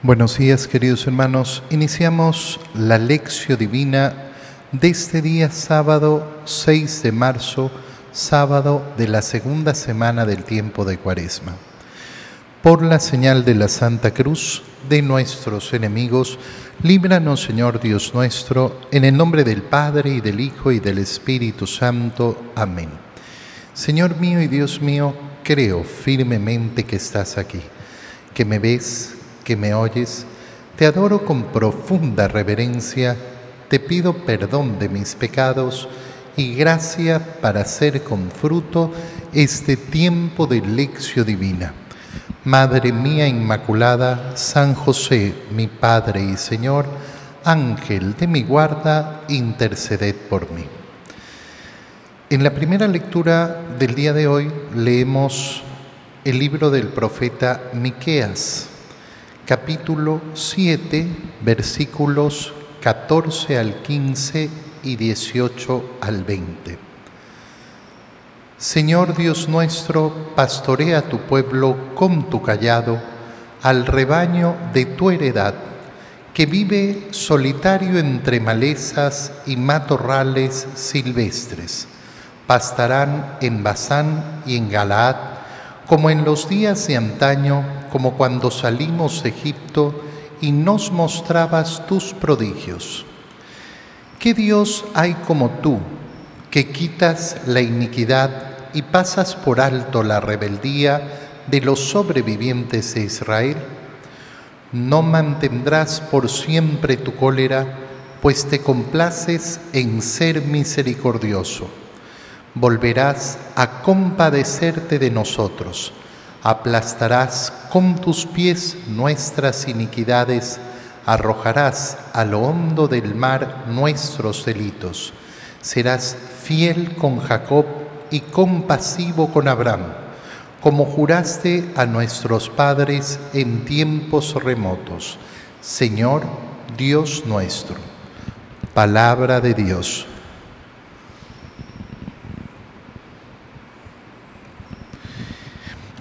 Buenos días queridos hermanos. Iniciamos la lección divina de este día sábado 6 de marzo, sábado de la segunda semana del tiempo de Cuaresma. Por la señal de la Santa Cruz de nuestros enemigos, líbranos Señor Dios nuestro, en el nombre del Padre y del Hijo y del Espíritu Santo. Amén. Señor mío y Dios mío, creo firmemente que estás aquí, que me ves que me oyes, te adoro con profunda reverencia, te pido perdón de mis pecados y gracia para hacer con fruto este tiempo de lección divina. Madre mía Inmaculada, San José, mi Padre y Señor, Ángel de mi guarda, interceded por mí. En la primera lectura del día de hoy leemos el libro del profeta Miqueas capítulo 7, versículos 14 al 15 y 18 al 20. Señor Dios nuestro, pastorea tu pueblo con tu callado, al rebaño de tu heredad, que vive solitario entre malezas y matorrales silvestres. Pastarán en Basán y en Galaad, como en los días de antaño como cuando salimos de Egipto y nos mostrabas tus prodigios. ¿Qué Dios hay como tú, que quitas la iniquidad y pasas por alto la rebeldía de los sobrevivientes de Israel? No mantendrás por siempre tu cólera, pues te complaces en ser misericordioso. Volverás a compadecerte de nosotros aplastarás con tus pies nuestras iniquidades, arrojarás a lo hondo del mar nuestros delitos. Serás fiel con Jacob y compasivo con Abraham, como juraste a nuestros padres en tiempos remotos. Señor Dios nuestro. Palabra de Dios.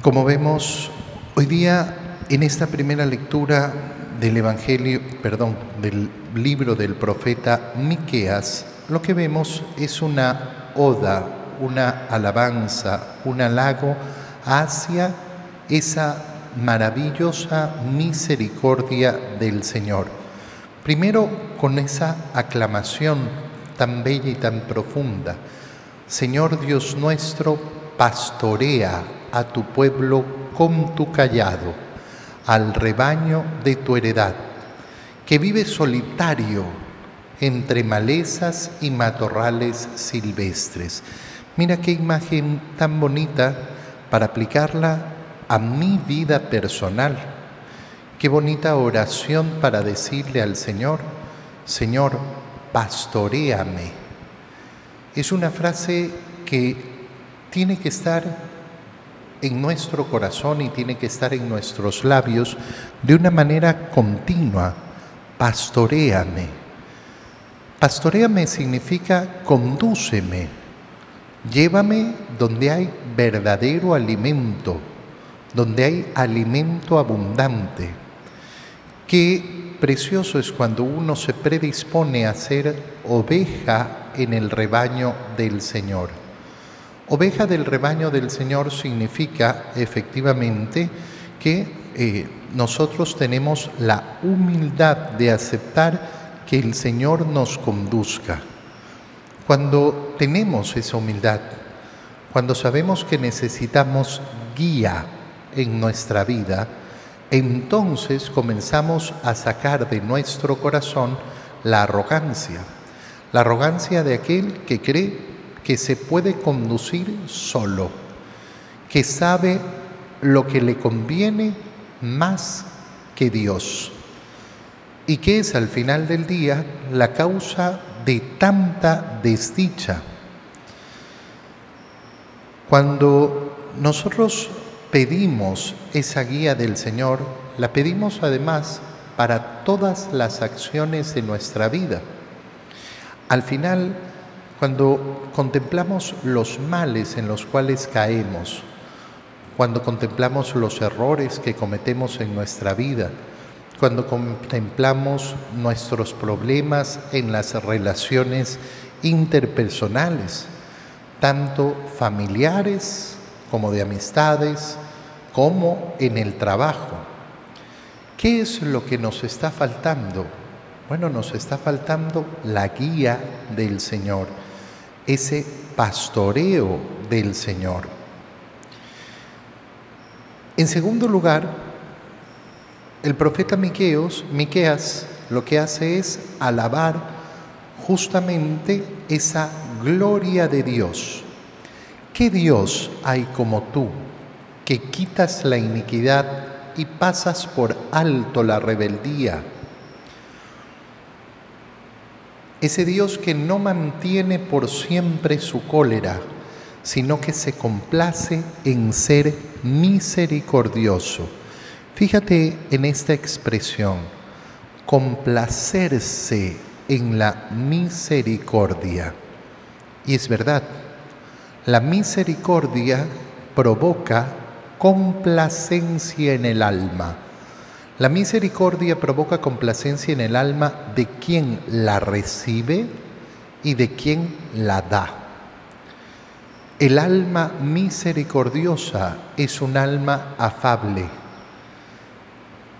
Como vemos hoy día en esta primera lectura del Evangelio, perdón, del libro del profeta Miqueas, lo que vemos es una oda, una alabanza, un halago hacia esa maravillosa misericordia del Señor. Primero con esa aclamación tan bella y tan profunda. Señor Dios nuestro, pastorea a tu pueblo con tu callado, al rebaño de tu heredad, que vive solitario entre malezas y matorrales silvestres. Mira qué imagen tan bonita para aplicarla a mi vida personal. Qué bonita oración para decirle al Señor, Señor, pastoreame. Es una frase que tiene que estar en nuestro corazón y tiene que estar en nuestros labios de una manera continua. Pastoreame. Pastoreame significa condúceme. Llévame donde hay verdadero alimento, donde hay alimento abundante. Qué precioso es cuando uno se predispone a ser oveja en el rebaño del Señor. Oveja del rebaño del Señor significa efectivamente que eh, nosotros tenemos la humildad de aceptar que el Señor nos conduzca. Cuando tenemos esa humildad, cuando sabemos que necesitamos guía en nuestra vida, entonces comenzamos a sacar de nuestro corazón la arrogancia, la arrogancia de aquel que cree que se puede conducir solo, que sabe lo que le conviene más que Dios y que es al final del día la causa de tanta desdicha. Cuando nosotros pedimos esa guía del Señor, la pedimos además para todas las acciones de nuestra vida. Al final, cuando contemplamos los males en los cuales caemos, cuando contemplamos los errores que cometemos en nuestra vida, cuando contemplamos nuestros problemas en las relaciones interpersonales, tanto familiares como de amistades, como en el trabajo. ¿Qué es lo que nos está faltando? Bueno, nos está faltando la guía del Señor, ese pastoreo del Señor. En segundo lugar, el profeta Miqueos, Miqueas lo que hace es alabar justamente esa gloria de Dios. ¿Qué Dios hay como tú que quitas la iniquidad y pasas por alto la rebeldía? Ese Dios que no mantiene por siempre su cólera, sino que se complace en ser misericordioso. Fíjate en esta expresión, complacerse en la misericordia. Y es verdad, la misericordia provoca complacencia en el alma. La misericordia provoca complacencia en el alma de quien la recibe y de quien la da. El alma misericordiosa es un alma afable,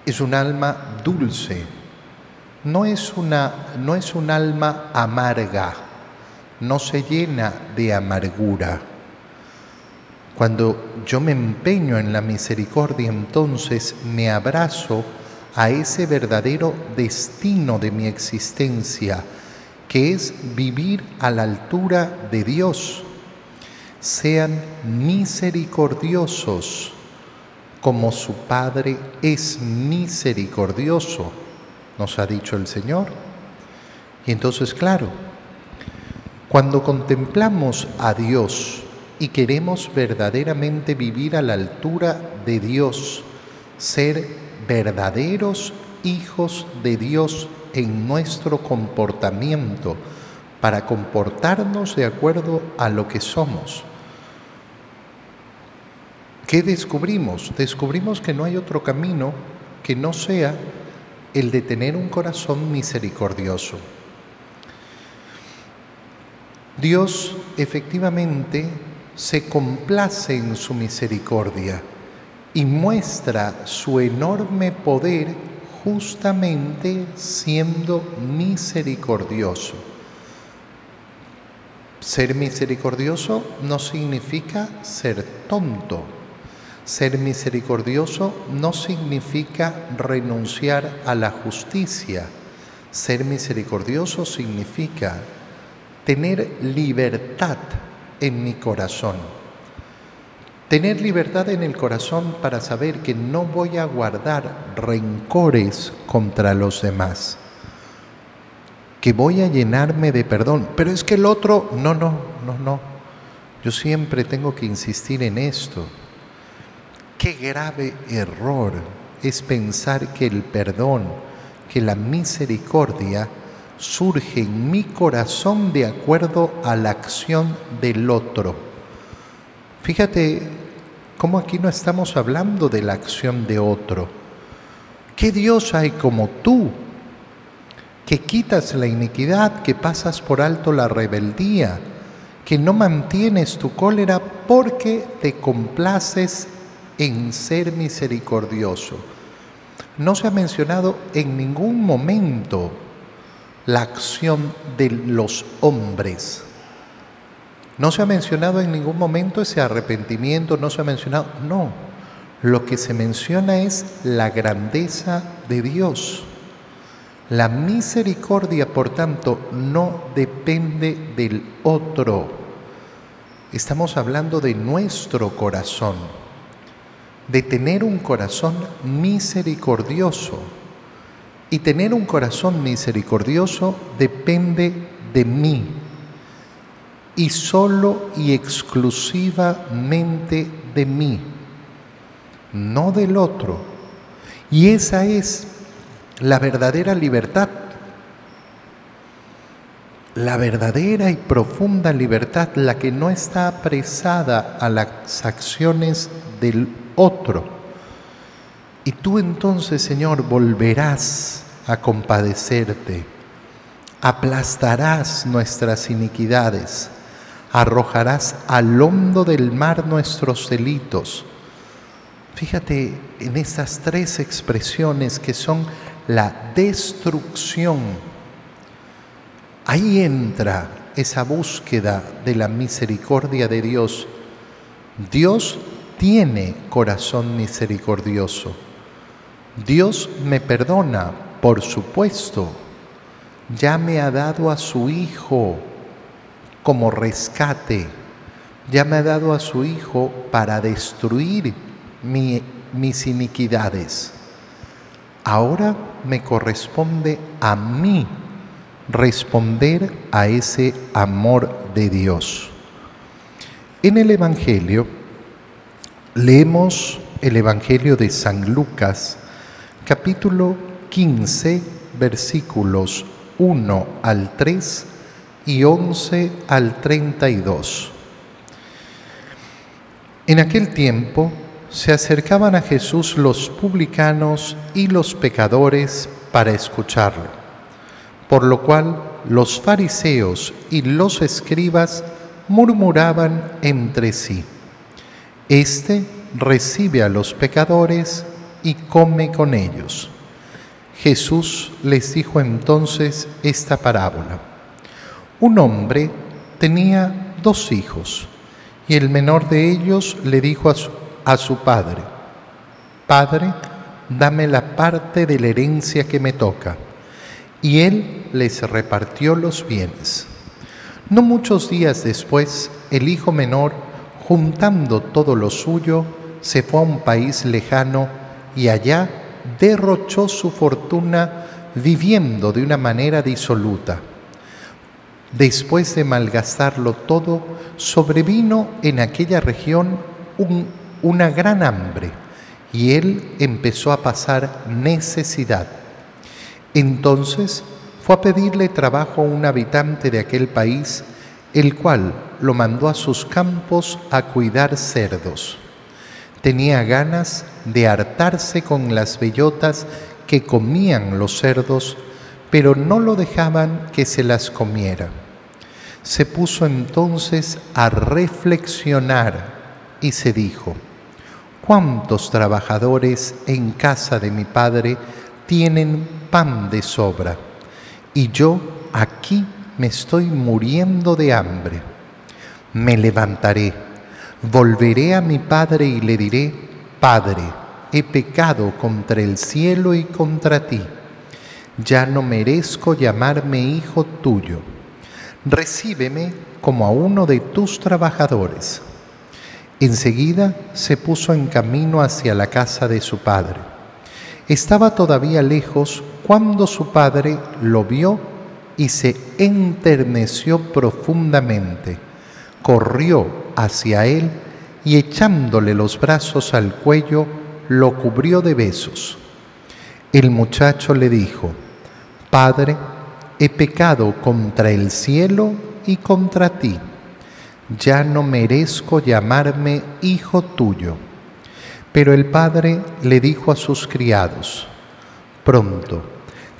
es un alma dulce, no es, una, no es un alma amarga, no se llena de amargura. Cuando yo me empeño en la misericordia, entonces me abrazo a ese verdadero destino de mi existencia, que es vivir a la altura de Dios. Sean misericordiosos como su Padre es misericordioso, nos ha dicho el Señor. Y entonces, claro, cuando contemplamos a Dios, y queremos verdaderamente vivir a la altura de Dios, ser verdaderos hijos de Dios en nuestro comportamiento, para comportarnos de acuerdo a lo que somos. ¿Qué descubrimos? Descubrimos que no hay otro camino que no sea el de tener un corazón misericordioso. Dios efectivamente se complace en su misericordia y muestra su enorme poder justamente siendo misericordioso. Ser misericordioso no significa ser tonto. Ser misericordioso no significa renunciar a la justicia. Ser misericordioso significa tener libertad en mi corazón. Tener libertad en el corazón para saber que no voy a guardar rencores contra los demás, que voy a llenarme de perdón. Pero es que el otro, no, no, no, no. Yo siempre tengo que insistir en esto. Qué grave error es pensar que el perdón, que la misericordia, surge en mi corazón de acuerdo a la acción del otro. Fíjate cómo aquí no estamos hablando de la acción de otro. ¿Qué Dios hay como tú? Que quitas la iniquidad, que pasas por alto la rebeldía, que no mantienes tu cólera porque te complaces en ser misericordioso. No se ha mencionado en ningún momento la acción de los hombres. No se ha mencionado en ningún momento ese arrepentimiento, no se ha mencionado, no. Lo que se menciona es la grandeza de Dios. La misericordia, por tanto, no depende del otro. Estamos hablando de nuestro corazón, de tener un corazón misericordioso y tener un corazón misericordioso depende de mí. Y solo y exclusivamente de mí, no del otro. Y esa es la verdadera libertad, la verdadera y profunda libertad, la que no está apresada a las acciones del otro Y tú entonces, Señor, volverás a compadecerte, aplastarás nuestras iniquidades, arrojarás al hondo del mar nuestros delitos. Fíjate en estas tres expresiones que son la destrucción. Ahí entra esa búsqueda de la misericordia de Dios. Dios tiene corazón misericordioso. Dios me perdona, por supuesto. Ya me ha dado a su Hijo como rescate. Ya me ha dado a su Hijo para destruir mis iniquidades. Ahora me corresponde a mí responder a ese amor de Dios. En el Evangelio leemos el Evangelio de San Lucas, capítulo 15, versículos 1 al 3 y 11 al 32. En aquel tiempo se acercaban a Jesús los publicanos y los pecadores para escucharlo, por lo cual los fariseos y los escribas murmuraban entre sí, Este recibe a los pecadores y come con ellos. Jesús les dijo entonces esta parábola. Un hombre tenía dos hijos y el menor de ellos le dijo a su, a su padre, Padre, dame la parte de la herencia que me toca. Y él les repartió los bienes. No muchos días después, el hijo menor, juntando todo lo suyo, se fue a un país lejano y allá derrochó su fortuna viviendo de una manera disoluta. Después de malgastarlo todo, sobrevino en aquella región una gran hambre y él empezó a pasar necesidad. Entonces fue a pedirle trabajo a un habitante de aquel país, el cual lo mandó a sus campos a cuidar cerdos. Tenía ganas de hartarse con las bellotas que comían los cerdos, pero no lo dejaban que se las comiera. Se puso entonces a reflexionar y se dijo, ¿cuántos trabajadores en casa de mi padre tienen pan de sobra? Y yo aquí me estoy muriendo de hambre. Me levantaré, volveré a mi padre y le diré, Padre, he pecado contra el cielo y contra ti. Ya no merezco llamarme hijo tuyo. Recíbeme como a uno de tus trabajadores. Enseguida se puso en camino hacia la casa de su padre. Estaba todavía lejos cuando su padre lo vio y se enterneció profundamente. Corrió hacia él y echándole los brazos al cuello, lo cubrió de besos. El muchacho le dijo, Padre, he pecado contra el cielo y contra ti ya no merezco llamarme hijo tuyo. Pero el padre le dijo a sus criados, pronto,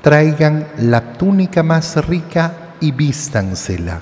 traigan la túnica más rica y vístansela.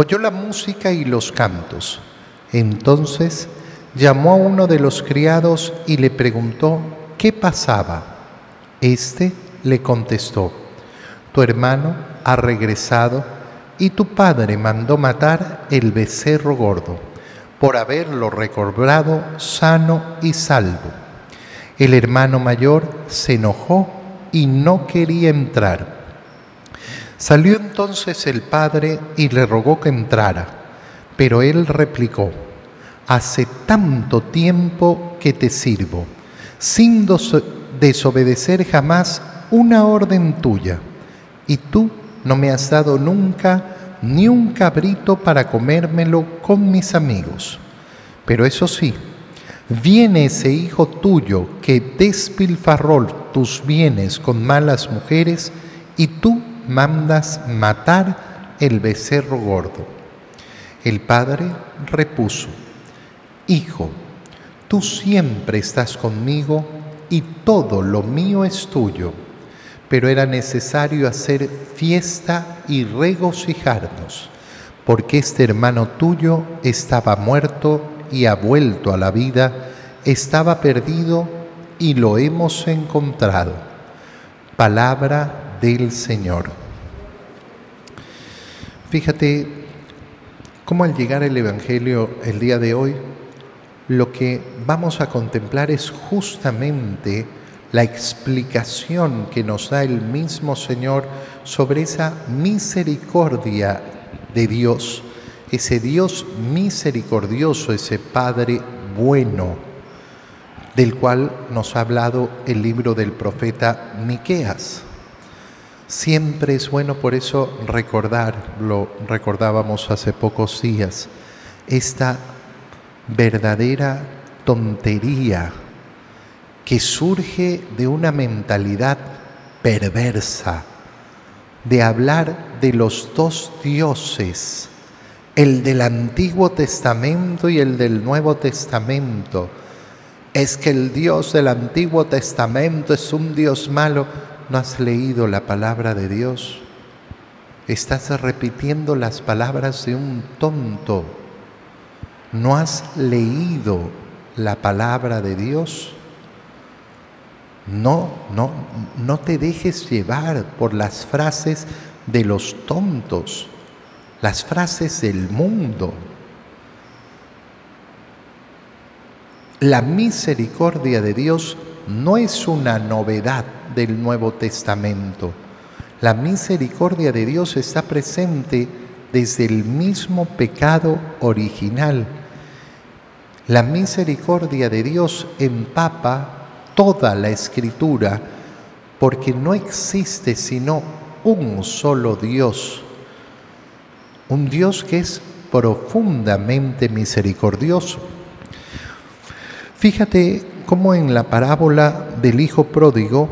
oyó la música y los cantos. Entonces llamó a uno de los criados y le preguntó qué pasaba. Este le contestó, tu hermano ha regresado y tu padre mandó matar el becerro gordo por haberlo recobrado sano y salvo. El hermano mayor se enojó y no quería entrar. Salió entonces el padre y le rogó que entrara, pero él replicó, Hace tanto tiempo que te sirvo, sin desobedecer jamás una orden tuya, y tú no me has dado nunca ni un cabrito para comérmelo con mis amigos. Pero eso sí, viene ese hijo tuyo que despilfarró tus bienes con malas mujeres y tú mandas matar el becerro gordo. El padre repuso, Hijo, tú siempre estás conmigo y todo lo mío es tuyo pero era necesario hacer fiesta y regocijarnos, porque este hermano tuyo estaba muerto y ha vuelto a la vida, estaba perdido y lo hemos encontrado. Palabra del Señor. Fíjate cómo al llegar el Evangelio el día de hoy, lo que vamos a contemplar es justamente la explicación que nos da el mismo Señor sobre esa misericordia de Dios, ese Dios misericordioso, ese Padre bueno, del cual nos ha hablado el libro del profeta Miqueas. Siempre es bueno por eso recordar, lo recordábamos hace pocos días, esta verdadera tontería que surge de una mentalidad perversa, de hablar de los dos dioses, el del Antiguo Testamento y el del Nuevo Testamento. Es que el Dios del Antiguo Testamento es un Dios malo. ¿No has leído la palabra de Dios? Estás repitiendo las palabras de un tonto. ¿No has leído la palabra de Dios? No, no, no te dejes llevar por las frases de los tontos, las frases del mundo. La misericordia de Dios no es una novedad del Nuevo Testamento. La misericordia de Dios está presente desde el mismo pecado original. La misericordia de Dios empapa toda la escritura, porque no existe sino un solo Dios, un Dios que es profundamente misericordioso. Fíjate cómo en la parábola del Hijo Pródigo,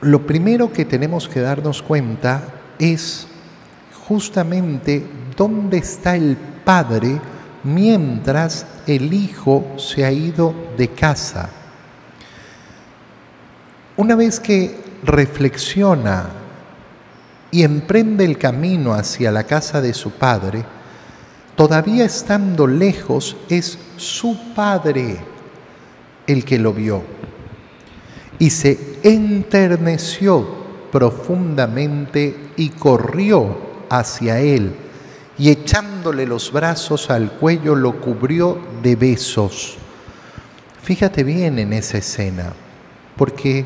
lo primero que tenemos que darnos cuenta es justamente dónde está el Padre mientras el Hijo se ha ido de casa. Una vez que reflexiona y emprende el camino hacia la casa de su padre, todavía estando lejos, es su padre el que lo vio y se enterneció profundamente y corrió hacia él y echándole los brazos al cuello lo cubrió de besos. Fíjate bien en esa escena, porque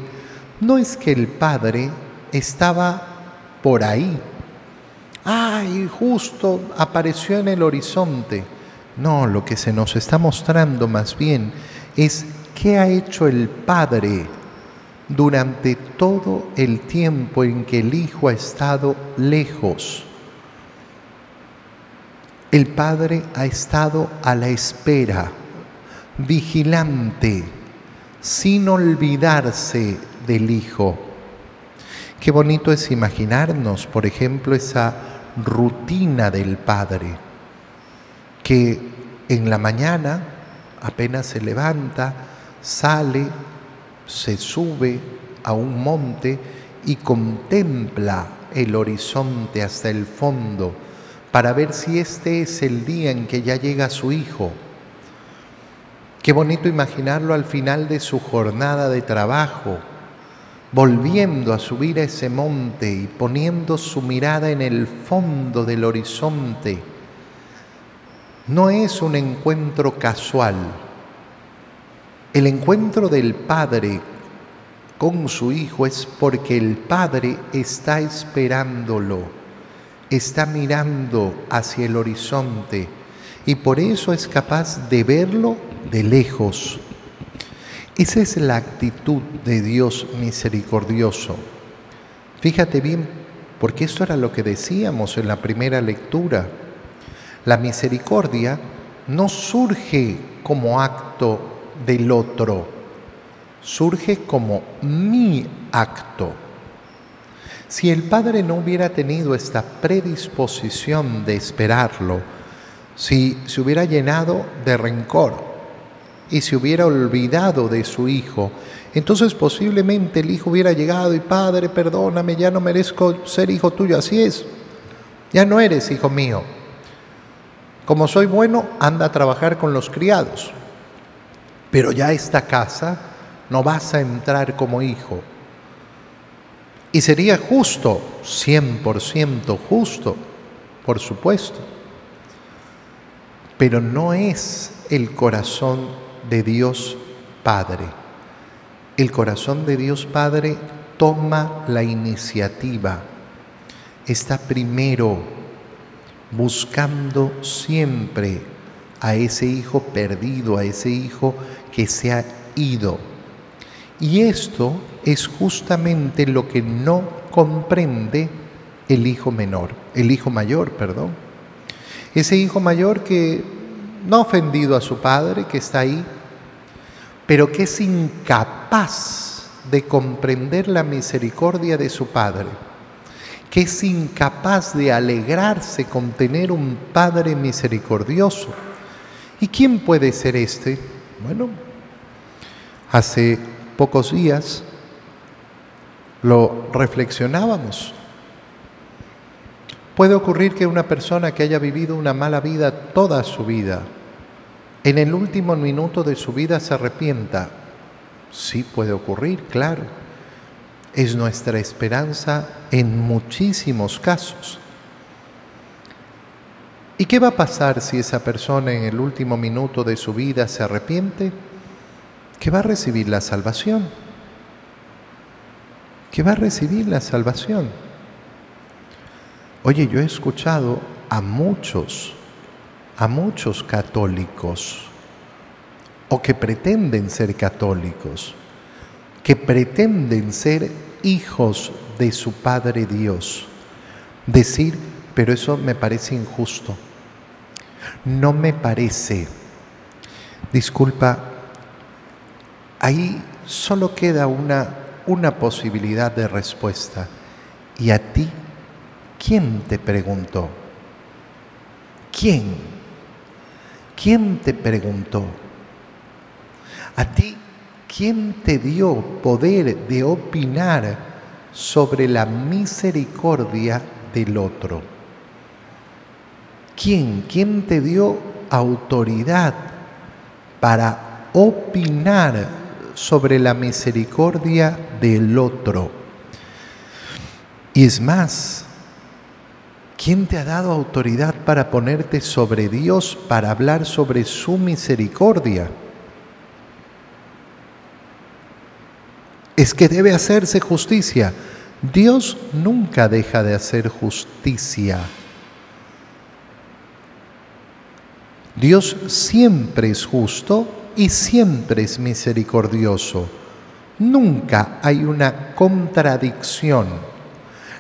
no es que el Padre estaba por ahí. Ay, justo apareció en el horizonte. No, lo que se nos está mostrando más bien es qué ha hecho el Padre durante todo el tiempo en que el Hijo ha estado lejos. El Padre ha estado a la espera, vigilante, sin olvidarse del Hijo. Qué bonito es imaginarnos, por ejemplo, esa rutina del Padre, que en la mañana apenas se levanta, sale, se sube a un monte y contempla el horizonte hasta el fondo para ver si este es el día en que ya llega su hijo. Qué bonito imaginarlo al final de su jornada de trabajo, volviendo a subir a ese monte y poniendo su mirada en el fondo del horizonte, no es un encuentro casual. El encuentro del Padre con su Hijo es porque el Padre está esperándolo, está mirando hacia el horizonte y por eso es capaz de verlo de lejos Esa es la actitud de Dios misericordioso. Fíjate bien, porque esto era lo que decíamos en la primera lectura. La misericordia no surge como acto del otro, surge como mi acto. Si el Padre no hubiera tenido esta predisposición de esperarlo, si se hubiera llenado de rencor, y se hubiera olvidado de su hijo, entonces posiblemente el hijo hubiera llegado y Padre, perdóname, ya no merezco ser hijo tuyo, así es, ya no eres hijo mío. Como soy bueno, anda a trabajar con los criados, pero ya esta casa no vas a entrar como hijo. Y sería justo, 100% justo, por supuesto, pero no es el corazón de Dios Padre. El corazón de Dios Padre toma la iniciativa, está primero buscando siempre a ese hijo perdido, a ese hijo que se ha ido. Y esto es justamente lo que no comprende el hijo menor, el hijo mayor, perdón. Ese hijo mayor que no ha ofendido a su padre, que está ahí, pero que es incapaz de comprender la misericordia de su Padre, que es incapaz de alegrarse con tener un Padre misericordioso. ¿Y quién puede ser este? Bueno, hace pocos días lo reflexionábamos. Puede ocurrir que una persona que haya vivido una mala vida toda su vida, en el último minuto de su vida se arrepienta. Sí puede ocurrir, claro. Es nuestra esperanza en muchísimos casos. ¿Y qué va a pasar si esa persona en el último minuto de su vida se arrepiente? Que va a recibir la salvación. Que va a recibir la salvación. Oye, yo he escuchado a muchos a muchos católicos o que pretenden ser católicos, que pretenden ser hijos de su Padre Dios. Decir, pero eso me parece injusto. No me parece. Disculpa, ahí solo queda una, una posibilidad de respuesta. ¿Y a ti quién te preguntó? ¿Quién? ¿Quién te preguntó? A ti, ¿quién te dio poder de opinar sobre la misericordia del otro? ¿Quién? ¿Quién te dio autoridad para opinar sobre la misericordia del otro? Y es más, ¿Quién te ha dado autoridad para ponerte sobre Dios, para hablar sobre su misericordia? Es que debe hacerse justicia. Dios nunca deja de hacer justicia. Dios siempre es justo y siempre es misericordioso. Nunca hay una contradicción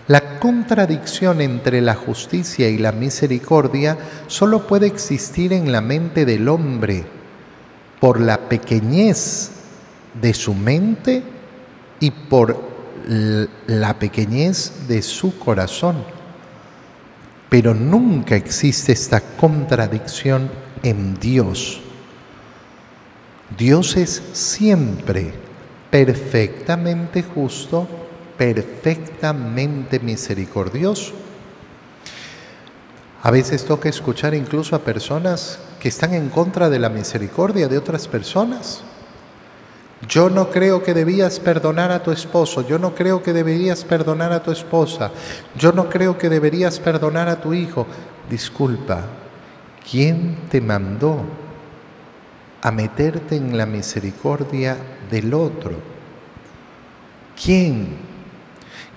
la contradicción entre la justicia y la misericordia solo puede existir en la mente del hombre por la pequeñez de su mente y por la pequeñez de su corazón. Pero nunca existe esta contradicción en Dios. Dios es siempre perfectamente justo perfectamente misericordioso. A veces toca escuchar incluso a personas que están en contra de la misericordia de otras personas. Yo no creo que debías perdonar a tu esposo, yo no creo que deberías perdonar a tu esposa, yo no creo que deberías perdonar a tu hijo. Disculpa, ¿quién te mandó a meterte en la misericordia del otro? ¿Quién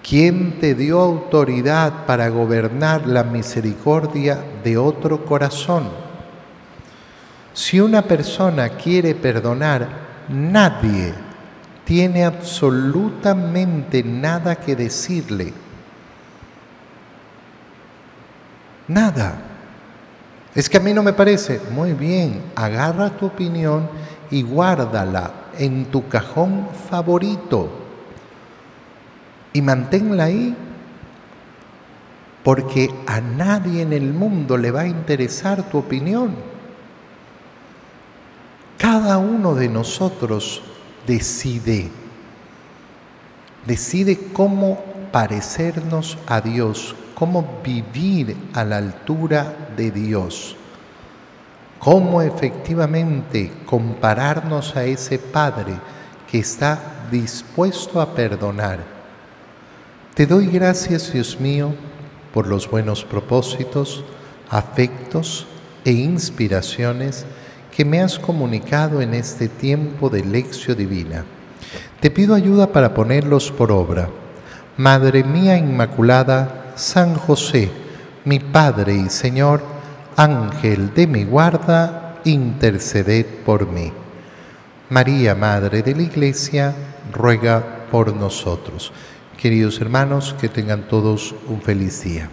¿Quién te dio autoridad para gobernar la misericordia de otro corazón? Si una persona quiere perdonar, nadie tiene absolutamente nada que decirle. Nada. Es que a mí no me parece. Muy bien, agarra tu opinión y guárdala en tu cajón favorito y manténla ahí porque a nadie en el mundo le va a interesar tu opinión. Cada uno de nosotros decide, decide cómo parecernos a Dios, cómo vivir a la altura de Dios, cómo efectivamente compararnos a ese Padre que está dispuesto a perdonar. Te doy gracias, Dios mío, por los buenos propósitos, afectos e inspiraciones que me has comunicado en este tiempo de lección divina. Te pido ayuda para ponerlos por obra. Madre mía Inmaculada, San José, mi Padre y Señor, Ángel de mi guarda, interceded por mí. María, Madre de la Iglesia, ruega por nosotros. Queridos hermanos, que tengan todos un feliz día.